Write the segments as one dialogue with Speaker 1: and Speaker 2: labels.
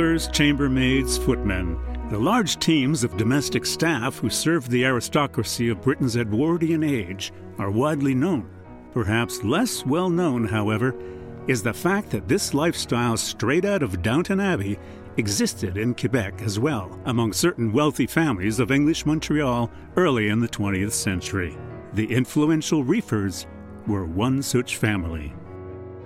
Speaker 1: butlers, chambermaids, footmen, the large teams of domestic staff who served the aristocracy of Britain's Edwardian age are widely known. Perhaps less well known, however, is the fact that this lifestyle straight out of Downton Abbey existed in Quebec as well, among certain wealthy families of English Montreal early in the 20th century. The influential Refords were one such family.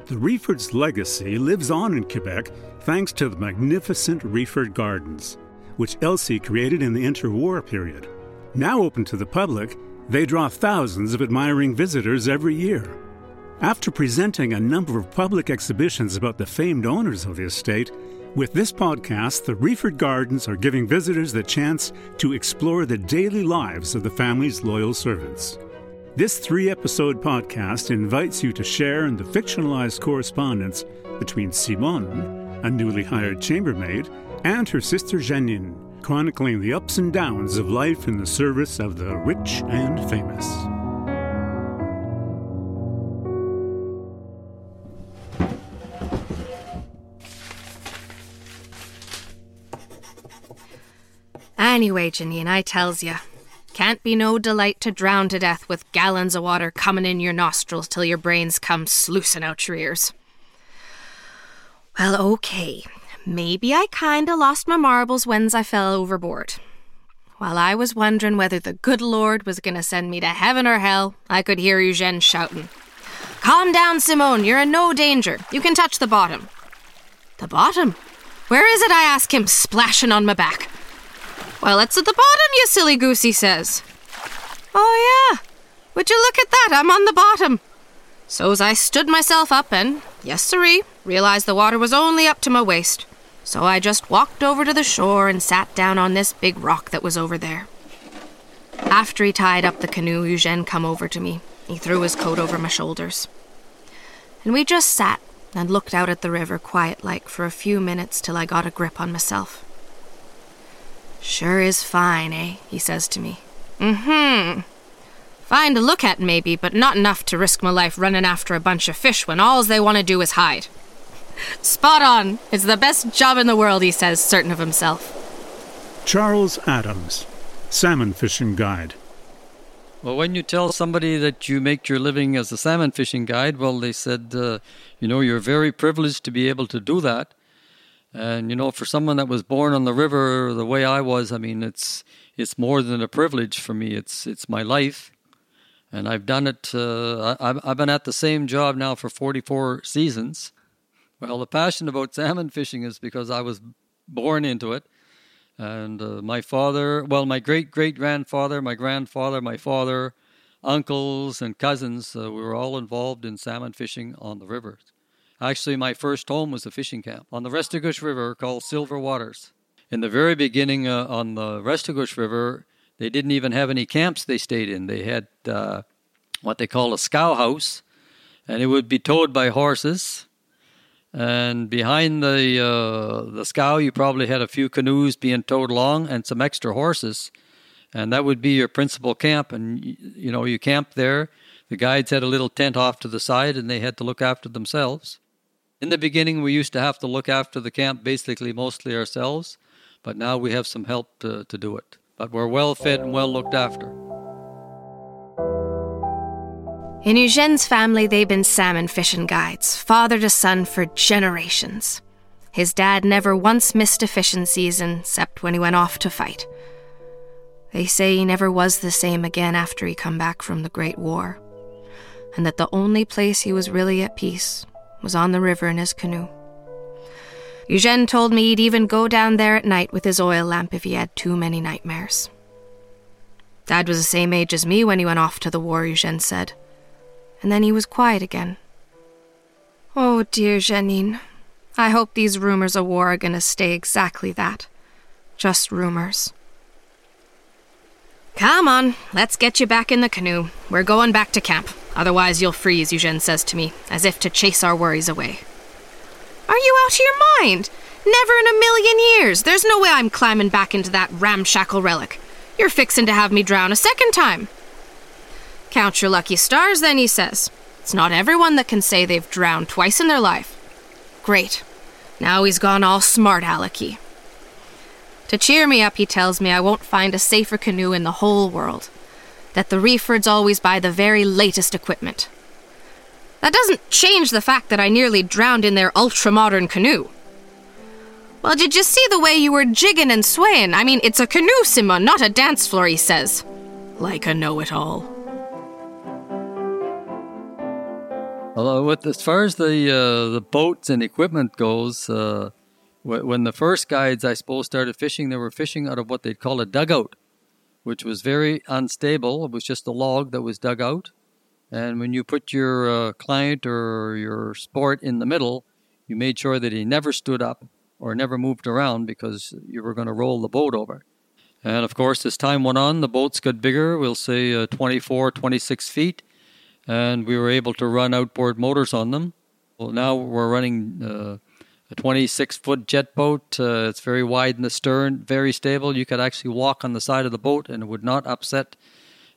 Speaker 1: The Reford's legacy lives on in Quebec thanks to the magnificent Reford Gardens, which Elsie created in the interwar period. Now open to the public, they draw thousands of admiring visitors every year. After presenting a number of public exhibitions about the famed owners of the estate, with this podcast, the Reford Gardens are giving visitors the chance to explore the daily lives of the family's loyal servants. This three episode podcast invites you to share in the fictionalized correspondence between Simone, a newly hired chambermaid, and her sister Janine, chronicling the ups and downs of life in the service of the rich and famous.
Speaker 2: Anyway, Janine, I tells ya, can't be no delight to drown to death with gallons of water comin' in your nostrils till your brains come sluicing out your ears. Well, okay, maybe I kinda lost my marbles when's I fell overboard. While I was wonderin' whether the good Lord was gonna send me to heaven or hell, I could hear Eugene shoutin'. Calm down, Simone, you're in no danger. You can touch the bottom. The bottom? Where is it? I ask him, splashing on my back. Well, it's at the bottom, you silly goose, he says. Oh, yeah. Would you look at that? I'm on the bottom. So's I stood myself up and, yes, sirree, realized the water was only up to my waist. So I just walked over to the shore and sat down on this big rock that was over there. After he tied up the canoe, Eugene come over to me. He threw his coat over my shoulders. And we just sat and looked out at the river quiet like for a few minutes till I got a grip on myself. Sure is fine, eh? he says to me. Mm hmm. Fine to look at, maybe, but not enough to risk my life running after a bunch of fish when alls they want to do is hide. Spot on. It's the best job in the world, he says, certain of himself.
Speaker 1: Charles Adams, Salmon Fishing Guide.
Speaker 3: Well, when you tell somebody that you make your living as a salmon fishing guide, well, they said, uh, you know, you're very privileged to be able to do that. And you know, for someone that was born on the river the way I was, I mean, it's it's more than a privilege for me. It's it's my life, and I've done it. Uh, I, I've been at the same job now for 44 seasons. Well, the passion about salmon fishing is because I was born into it, and uh, my father, well, my great great grandfather, my grandfather, my father, uncles, and cousins, uh, we were all involved in salmon fishing on the rivers. Actually, my first home was a fishing camp on the Restigouche River called Silver Waters. In the very beginning uh, on the Restigouche River, they didn't even have any camps they stayed in. They had uh, what they call a scow house, and it would be towed by horses. And behind the uh, the scow, you probably had a few canoes being towed along and some extra horses, and that would be your principal camp. And you know, you camped there. The guides had a little tent off to the side, and they had to look after themselves. In the beginning, we used to have to look after the camp basically mostly ourselves, but now we have some help to, to do it. But we're well fed and well looked after.
Speaker 2: In Eugene's family, they've been salmon fishing guides, father to son for generations. His dad never once missed a fishing season, except when he went off to fight. They say he never was the same again after he come back from the Great War, and that the only place he was really at peace was on the river in his canoe. Eugene told me he'd even go down there at night with his oil lamp if he had too many nightmares. Dad was the same age as me when he went off to the war, Eugene said. And then he was quiet again. Oh dear, Janine. I hope these rumors of war are going to stay exactly that. Just rumors. Come on, let's get you back in the canoe. We're going back to camp. Otherwise, you'll freeze, Eugene says to me, as if to chase our worries away. Are you out of your mind? Never in a million years. There's no way I'm climbing back into that ramshackle relic. You're fixin' to have me drown a second time. Count your lucky stars, then, he says. It's not everyone that can say they've drowned twice in their life. Great. Now he's gone all smart alecky. To cheer me up, he tells me I won't find a safer canoe in the whole world. That the Refords always buy the very latest equipment. That doesn't change the fact that I nearly drowned in their ultra modern canoe. Well, did you see the way you were jigging and swaying? I mean, it's a canoe, Simon, not a dance floor, he says. Like a know it all.
Speaker 3: Although, with as far as the uh, the boats and equipment goes, uh, when the first guides, I suppose, started fishing, they were fishing out of what they'd call a dugout, which was very unstable. It was just a log that was dug out, and when you put your uh, client or your sport in the middle, you made sure that he never stood up or never moved around because you were going to roll the boat over. And of course, as time went on, the boats got bigger. We'll say uh, 24, 26 feet and we were able to run outboard motors on them. Well, now we're running uh, a 26 foot jet boat. Uh, it's very wide in the stern, very stable. You could actually walk on the side of the boat and it would not upset,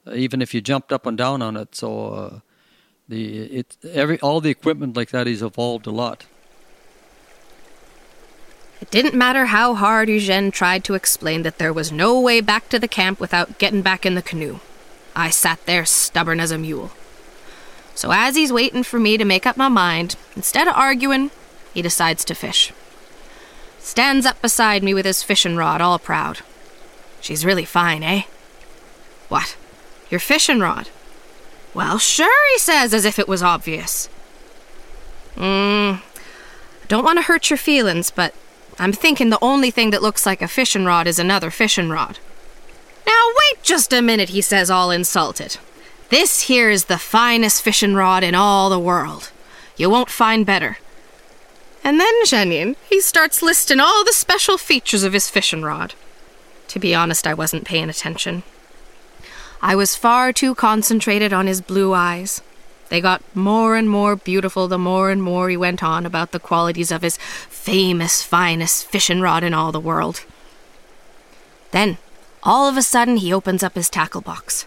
Speaker 3: uh, even if you jumped up and down on it. So uh, the it every all the equipment like that has evolved a lot.
Speaker 2: It didn't matter how hard Eugene tried to explain that there was no way back to the camp without getting back in the canoe. I sat there stubborn as a mule. So as he's waiting for me to make up my mind, instead of arguing, he decides to fish. Stands up beside me with his fishing rod, all proud. She's really fine, eh? What? Your fishing rod? Well, sure, he says, as if it was obvious. Mmm. Don't want to hurt your feelings, but I'm thinking the only thing that looks like a fishing rod is another fishing rod. Now, wait just a minute, he says, all insulted. This here is the finest fishing rod in all the world. You won't find better. And then Jeanine, he starts listing all the special features of his fishing rod. To be honest, I wasn't paying attention. I was far too concentrated on his blue eyes. They got more and more beautiful the more and more he went on about the qualities of his famous, finest fishing rod in all the world. Then, all of a sudden, he opens up his tackle box.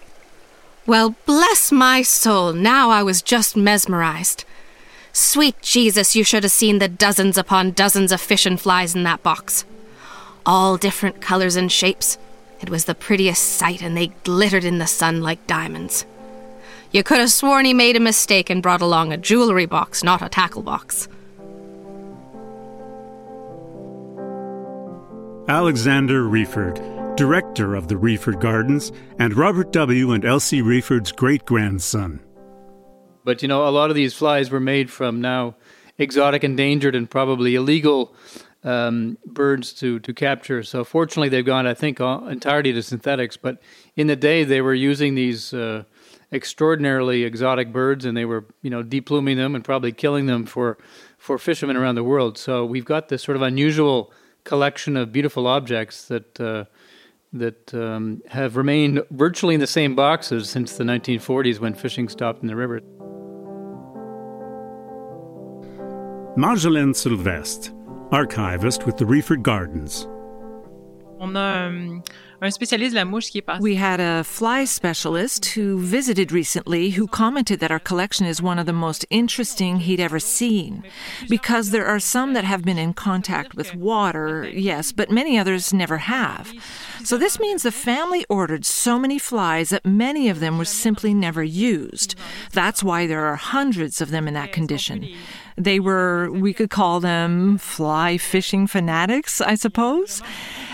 Speaker 2: Well, bless my soul, now I was just mesmerized. Sweet Jesus, you should have seen the dozens upon dozens of fish and flies in that box. All different colors and shapes. It was the prettiest sight, and they glittered in the sun like diamonds. You could have sworn he made a mistake and brought along a jewelry box, not a tackle box.
Speaker 1: Alexander Reford director of the Reford Gardens, and Robert W. and Elsie Reford's great grandson.
Speaker 4: But you know, a lot of these flies were made from now exotic, endangered, and probably illegal um, birds to, to capture. So fortunately, they've gone, I think, entirely to synthetics. But in the day, they were using these uh, extraordinarily exotic birds, and they were, you know, depluming them and probably killing them for for fishermen around the world. So we've got this sort of unusual collection of beautiful objects that. Uh, that um, have remained virtually in the same boxes since the 1940s when fishing stopped in the river.
Speaker 1: Marjolaine Sylvestre, archivist with the Reford Gardens.
Speaker 5: On a um, un spécialiste de la mouche qui est passé.
Speaker 6: We had a fly specialist who visited recently who commented that our collection is one of the most interesting he'd ever seen. Because there are some that have been in contact with water, yes, but many others never have. So this means the family ordered so many flies that many of them were simply never used. That's why there are hundreds of them in that condition. They were, we could call them fly fishing fanatics, I suppose.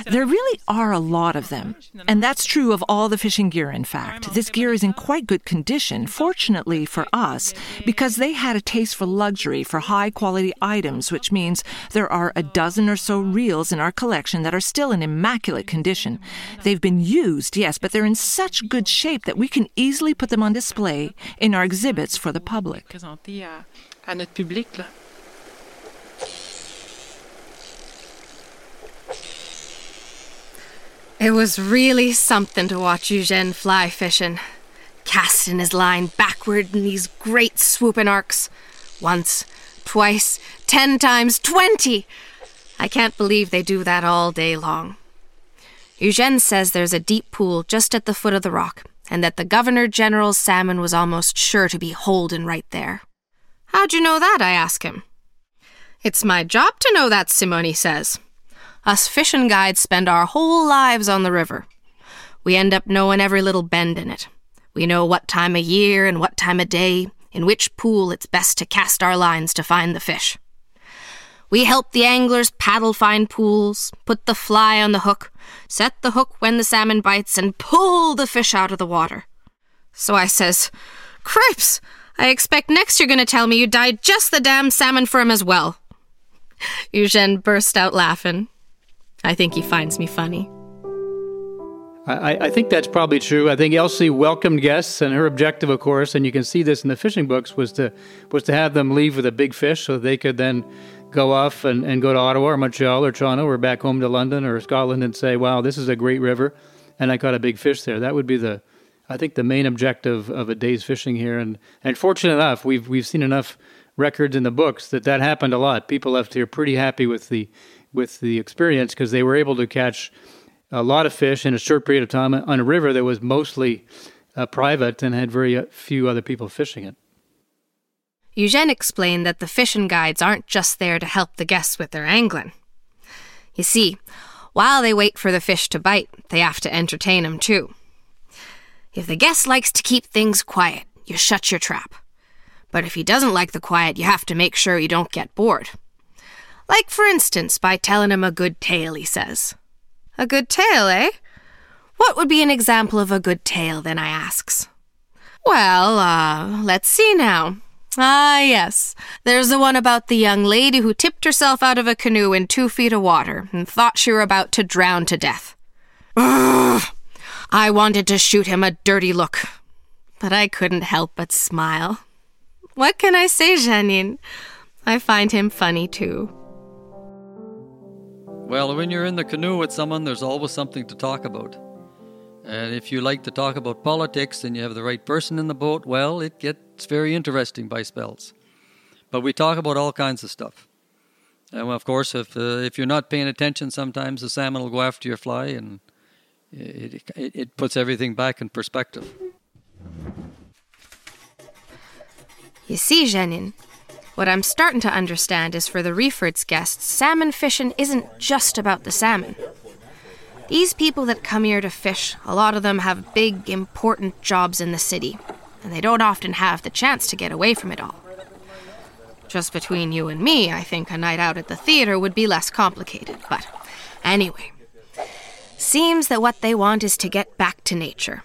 Speaker 6: There really are a lot of them. And that's true of all the fishing gear, in fact. This gear is in quite good condition, fortunately for us, because they had a taste for luxury, for high quality items, which means there are a dozen or so reels in our collection that are still in immaculate condition. They've been used, yes, but they're in such good shape that we can easily put them on display in our exhibits for the public
Speaker 2: It was really something to watch Eugene fly fishing, casting his line backward in these great swooping arcs. Once, twice, ten times, twenty! I can't believe they do that all day long. Eugene says there's a deep pool just at the foot of the rock, and that the Governor General's salmon was almost sure to be holding right there. How'd you know that? I ask him. It's my job to know that, Simone says. Us fishing guides spend our whole lives on the river. We end up knowing every little bend in it. We know what time of year and what time of day, in which pool it's best to cast our lines to find the fish. We help the anglers paddle find pools, put the fly on the hook, set the hook when the salmon bites, and pull the fish out of the water. So I says, Cripes! I expect next you're going to tell me you died just the damn salmon for him as well. Eugene burst out laughing. I think he finds me funny.
Speaker 4: I, I, think that's probably true. I think Elsie welcomed guests, and her objective, of course, and you can see this in the fishing books, was to was to have them leave with a big fish, so they could then go off and, and go to Ottawa or Montreal or Toronto or back home to London or Scotland and say, "Wow, this is a great river," and I caught a big fish there. That would be the, I think, the main objective of a day's fishing here. And and fortunate enough, we've we've seen enough records in the books that that happened a lot. People left here pretty happy with the with the experience because they were able to catch a lot of fish in a short period of time on a river that was mostly uh, private and had very uh, few other people fishing it.
Speaker 2: Eugene explained that the fishing guides aren't just there to help the guests with their angling. You see, while they wait for the fish to bite, they have to entertain entertain 'em too. If the guest likes to keep things quiet, you shut your trap. But if he doesn't like the quiet, you have to make sure you don't get bored. Like, for instance, by telling him a good tale, he says. A good tale, eh? What would be an example of a good tale, then, I asks. Well, uh, let's see now. Ah, yes. There's the one about the young lady who tipped herself out of a canoe in two feet of water and thought she were about to drown to death. Ugh! I wanted to shoot him a dirty look, but I couldn't help but smile. What can I say, Janine? I find him funny too.
Speaker 3: Well, when you're in the canoe with someone, there's always something to talk about. And if you like to talk about politics and you have the right person in the boat, well, it gets very interesting by spells. But we talk about all kinds of stuff. And of course, if uh, if you're not paying attention, sometimes the salmon will go after your fly, and it, it, it puts everything back in perspective.
Speaker 2: You see, Jeanine, what I'm starting to understand is for the Refords guests, salmon fishing isn't just about the salmon. These people that come here to fish, a lot of them have big, important jobs in the city, and they don't often have the chance to get away from it all. Just between you and me, I think a night out at the theater would be less complicated, but anyway. Seems that what they want is to get back to nature.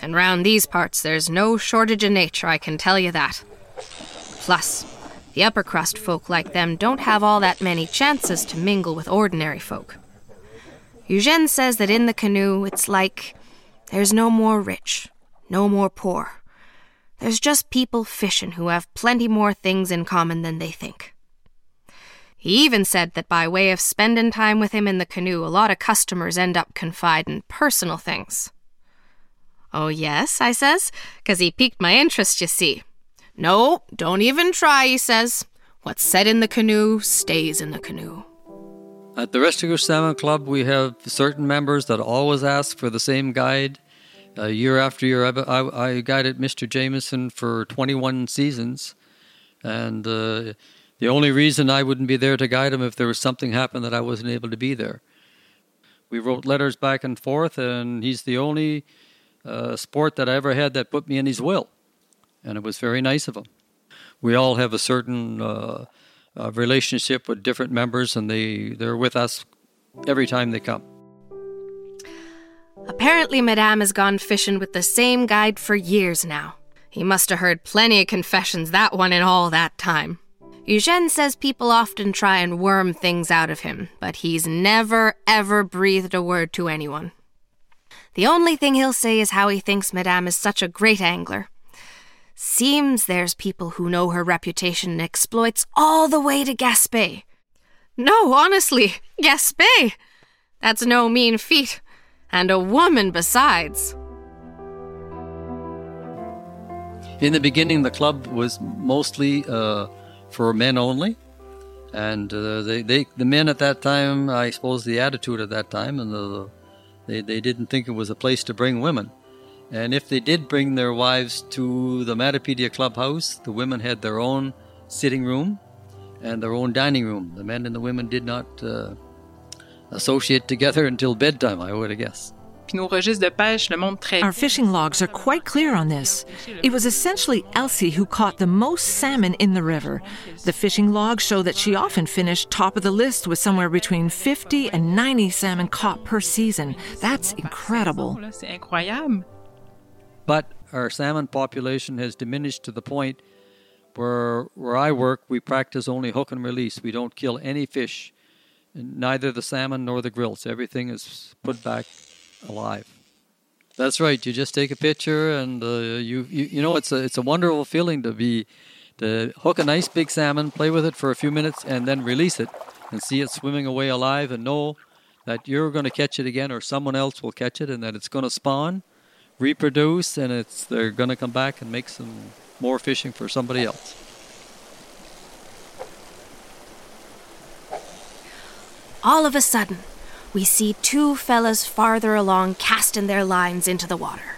Speaker 2: And round these parts, there's no shortage of nature, I can tell you that. Plus, the upper crust folk like them don't have all that many chances to mingle with ordinary folk. Eugene says that in the canoe, it's like there's no more rich, no more poor. There's just people fishing who have plenty more things in common than they think. He even said that by way of spending time with him in the canoe, a lot of customers end up confiding personal things. Oh, yes, I says, 'cause he piqued my interest, you see. No, don't even try, he says. What's said in the canoe stays in the canoe.
Speaker 3: At the Restigouche Salmon Club, we have certain members that always ask for the same guide. Uh, year after year, I, I, I, guided Mr. Jameson for 21 seasons. And uh, the only reason I wouldn't be there to guide him if there was something happened that I wasn't able to be there. We wrote letters back and forth, and he's the only uh, sport that I ever had that put me in his will and it was very nice of him. We all have a certain uh, uh, relationship with different members, and they they're with us every time they come.
Speaker 2: Apparently, Madame has gone fishing with the same guide for years now. He must have heard plenty of confessions, that one in all that time. Eugene says people often try and worm things out of him, but he's never, ever breathed a word to anyone. The only thing he'll say is how he thinks Madame is such a great angler, Seems there's people who know her reputation and exploits all the way to Gaspé. No, honestly, Gaspé! That's no mean feat. And a woman besides.
Speaker 3: In the beginning, the club was mostly uh, for men only. And uh, they, they, the men at that time, I suppose the attitude at that time, and the, they, they didn't think it was a place to bring women. And if they did bring their wives to the Matapedia clubhouse, the women had their own sitting room, and their own dining room. The men and the women did not uh, associate together until bedtime, I would guess.
Speaker 5: Puis nos registres de pêche le montrent très
Speaker 6: Our fishing logs are quite clear on this. It was essentially Elsie who caught the most salmon in the river. The fishing logs show that she often finished top of the list with somewhere between 50 and 90 salmon caught per season. That's incredible.
Speaker 3: But our salmon population has diminished to the point where where I work, we practice only hook and release. We don't kill any fish, neither the salmon nor the grilse. Everything is put back alive. That's right. You just take a picture, and uh, you, you you know it's a it's a wonderful feeling to be to hook a nice big salmon, play with it for a few minutes, and then release it and see it swimming away alive, and know that you're going to catch it again, or someone else will catch it, and that it's going to spawn, reproduce, and it's they're going to come back and make some more fishing for somebody else.
Speaker 2: All of a sudden, we see two fellas farther along casting their lines into the water.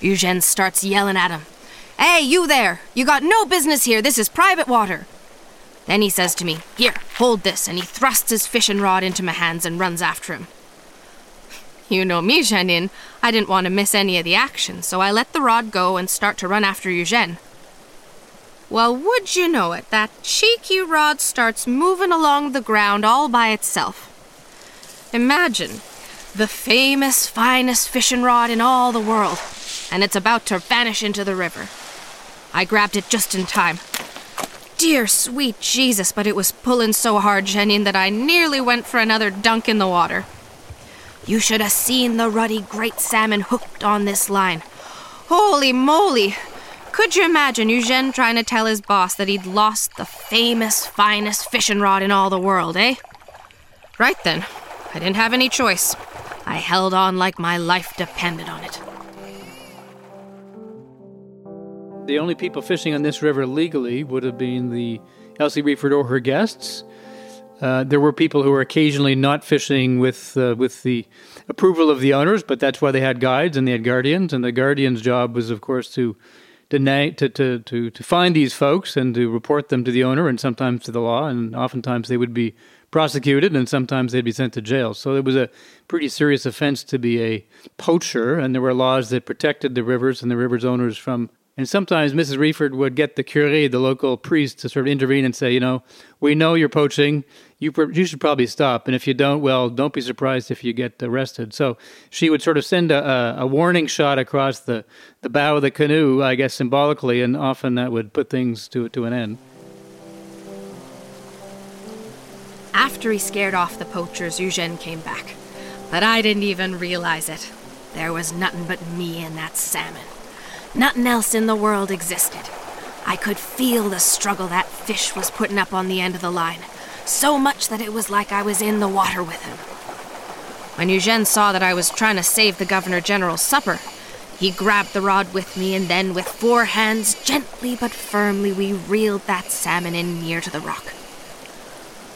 Speaker 2: Eugene starts yelling at him. Hey, you there! You got no business here. This is private water. Then he says to me, Here, hold this, and he thrusts his fishing rod into my hands and runs after him. You know me, Janine. I didn't want to miss any of the action, so I let the rod go and start to run after Eugene. Well, would you know it, that cheeky rod starts moving along the ground all by itself. Imagine the famous, finest fishing rod in all the world, and it's about to vanish into the river. I grabbed it just in time. Dear sweet Jesus, but it was pulling so hard, Janine, that I nearly went for another dunk in the water. You should have seen the ruddy great salmon hooked on this line. Holy moly! Could you imagine Eugene trying to tell his boss that he'd lost the famous, finest fishing rod in all the world, eh? Right then, I didn't have any choice. I held on like my life depended on it.
Speaker 4: The only people fishing on this river legally would have been the Elsie Reford or her guests. Uh, there were people who were occasionally not fishing with uh, with the approval of the owners, but that's why they had guides and they had guardians, and the guardian's job was, of course, to deny to, to, to, to find these folks and to report them to the owner and sometimes to the law, and oftentimes they would be prosecuted and sometimes they'd be sent to jail. So it was a pretty serious offense to be a poacher, and there were laws that protected the rivers and the rivers owners from. And sometimes Mrs. Reford would get the curé, the local priest, to sort of intervene and say, you know, we know you're poaching. You, you should probably stop. And if you don't, well, don't be surprised if you get arrested. So she would sort of send a, a, a warning shot across the, the bow of the canoe, I guess symbolically, and often that would put things to, to an end.
Speaker 2: After he scared off the poachers, Eugene came back. But I didn't even realize it. There was nothing but me and that salmon. Nothing else in the world existed. I could feel the struggle that fish was putting up on the end of the line, so much that it was like I was in the water with him. When Eugene saw that I was trying to save the Governor General's supper, he grabbed the rod with me, and then with four hands, gently but firmly, we reeled that salmon in near to the rock.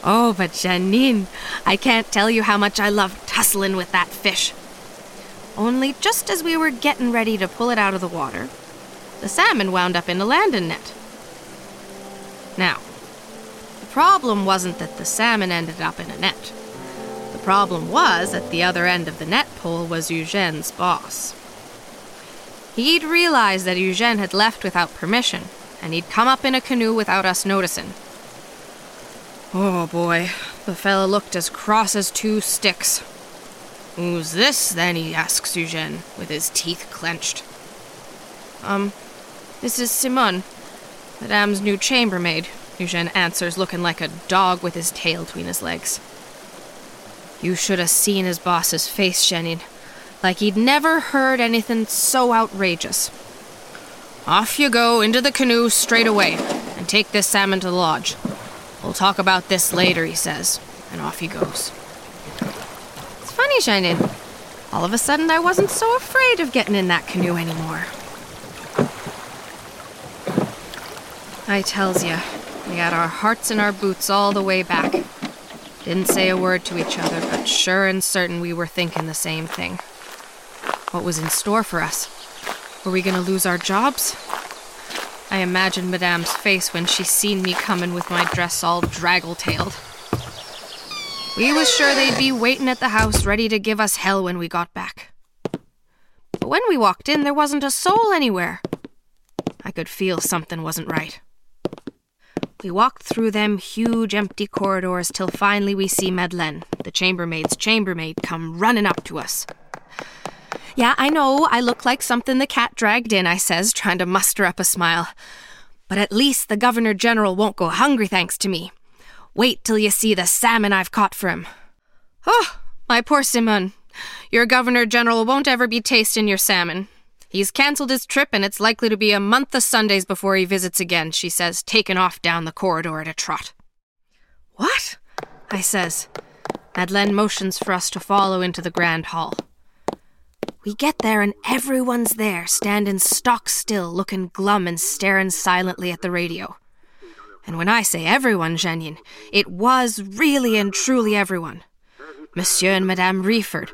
Speaker 2: Oh, but Janine, I can't tell you how much I loved tussling with that fish. Only just as we were getting ready to pull it out of the water, the salmon wound up in a landing net. Now, the problem wasn't that the salmon ended up in a net. The problem was at the other end of the net pole was Eugene's boss. He'd realized that Eugene had left without permission, and he'd come up in a canoe without us noticing. Oh boy, the fellow looked as cross as two sticks. Who's this, then? he asks Eugene, with his teeth clenched. Um, this is Simone, Madame's new chambermaid, Eugene answers, looking like a dog with his tail between his legs. You should have seen his boss's face, Janine. Like he'd never heard anything so outrageous. Off you go into the canoe straight away, and take this salmon to the lodge. We'll talk about this later, he says, and off he goes. Janine. All of a sudden, I wasn't so afraid of getting in that canoe anymore. I tells ya, we had our hearts in our boots all the way back. Didn't say a word to each other, but sure and certain we were thinking the same thing. What was in store for us? Were we gonna lose our jobs? I imagined Madame's face when she seen me comin' with my dress all draggle-tailed. We was sure they'd be waitin' at the house ready to give us hell when we got back. But when we walked in, there wasn't a soul anywhere. I could feel something wasn't right. We walked through them huge empty corridors till finally we see Madeleine, the chambermaid's chambermaid, come running up to us. Yeah, I know I look like something the cat dragged in, I says, trying to muster up a smile. But at least the Governor General won't go hungry thanks to me. Wait till you see the salmon I've caught for him. Oh, my poor Simon. Your Governor General won't ever be tasting your salmon. He's cancelled his trip, and it's likely to be a month of Sundays before he visits again, she says, taking off down the corridor at a trot. What? I says. Madeleine motions for us to follow into the grand hall. We get there and everyone's there, standing stock still, looking glum and staring silently at the radio. And when I say everyone, Jeanine, it was really and truly everyone. Monsieur and Madame Reford,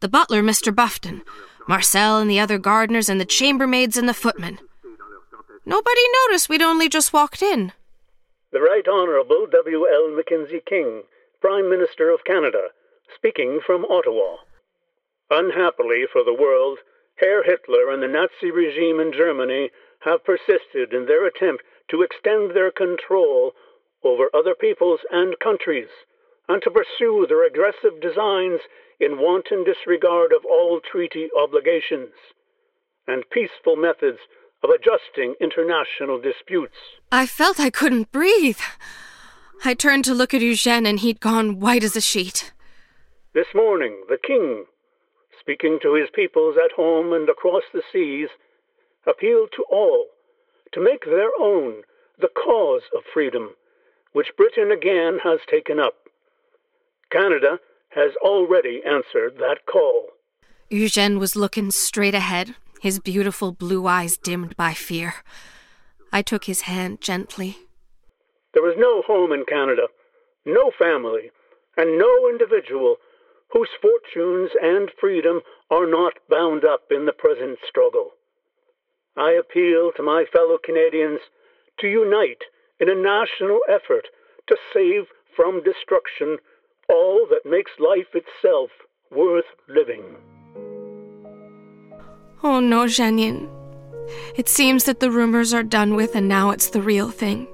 Speaker 2: the butler, Mr. Buffton, Marcel and the other gardeners, and the chambermaids and the footmen. Nobody noticed we'd only just walked in.
Speaker 7: The Right Honourable W. L. Mackenzie King, Prime Minister of Canada, speaking from Ottawa. Unhappily for the world, Herr Hitler and the Nazi regime in Germany have persisted in their attempt to extend their control over other peoples and countries, and to pursue their aggressive designs in wanton disregard of all treaty obligations and peaceful methods of adjusting international disputes.
Speaker 2: I felt I couldn't breathe. I turned to look at Eugene, and he'd gone white as a sheet.
Speaker 7: This morning, the king speaking to his peoples at home and across the seas, appealed to all to make their own the cause of freedom, which Britain again has taken up. Canada has already answered that call.
Speaker 2: Eugene was looking straight ahead, his beautiful blue eyes dimmed by fear. I took his hand gently.
Speaker 7: There is no home in Canada, no family, and no individual whose fortunes and freedom are not bound up in the present struggle. I appeal to my fellow Canadians to unite in a national effort to save from destruction all that makes life itself worth living.
Speaker 2: Oh no, Jeanine. It seems that the rumors are done with and now it's the real thing.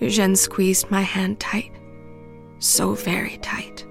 Speaker 2: Eugene squeezed my hand tight. So very tight.